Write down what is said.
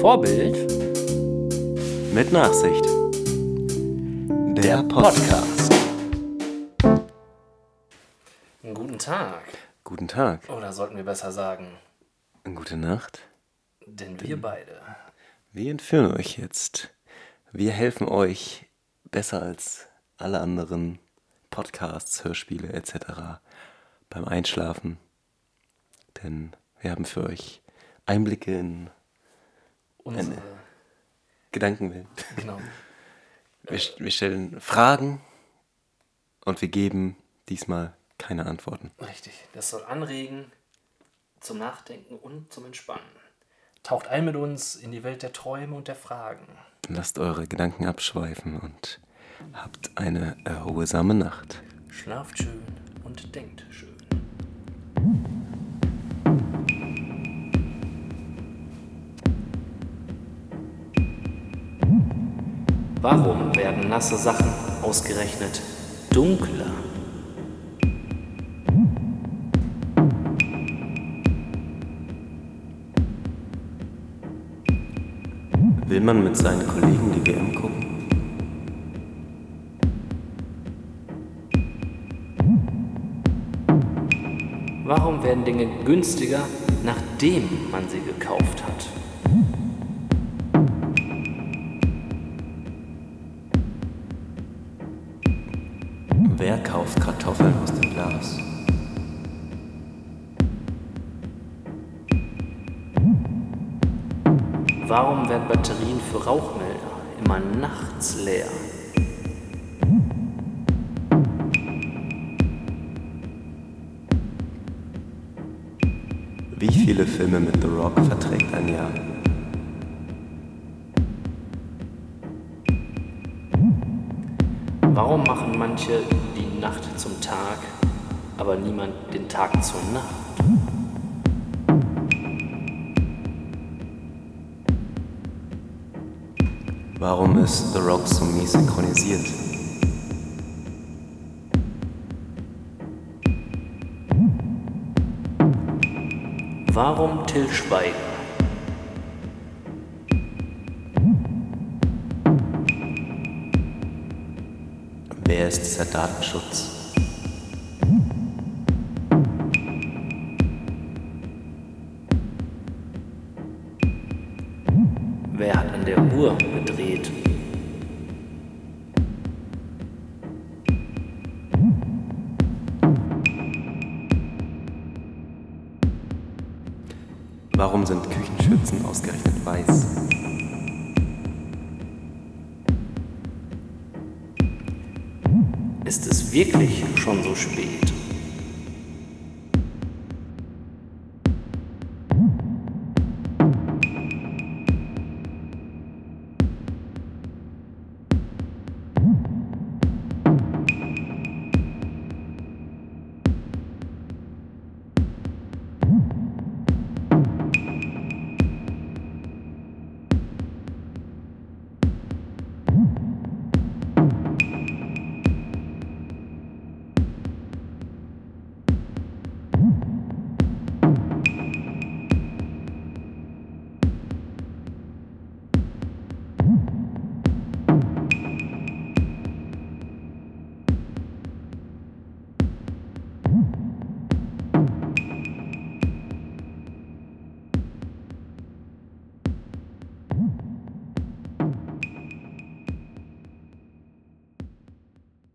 Vorbild Mit Nachsicht. Der Podcast. Guten Tag. Guten Tag. Oder sollten wir besser sagen, Gute Nacht. denn wir beide. Wir entführen euch jetzt. Wir helfen euch besser als alle anderen Podcasts, Hörspiele etc. beim Einschlafen. Denn wir haben für euch Einblicke in Unsere, Gedankenwelt. genau. Wir, wir stellen Fragen und wir geben diesmal keine Antworten. Richtig. Das soll anregen zum Nachdenken und zum Entspannen. Taucht ein mit uns in die Welt der Träume und der Fragen. Lasst eure Gedanken abschweifen und habt eine erholsame Nacht. Schlaft schön und denkt schön. Warum werden nasse Sachen ausgerechnet dunkler? Will man mit seinen Kollegen die WM gucken? Warum werden Dinge günstiger, nachdem man sie gekauft hat? Wer kauft Kartoffeln aus dem Glas? Warum werden Batterien für Rauchmelder immer nachts leer? Wie viele Filme mit The Rock verträgt ein Jahr? Warum machen manche die Nacht zum Tag, aber niemand den Tag zur Nacht? Warum ist The Rock so mies synchronisiert? Warum Till Schweiger? Wer ist dieser Datenschutz? Wer hat an der Uhr gedreht? Warum sind Küchenschürzen ausgerechnet weiß? Ist es wirklich schon so spät?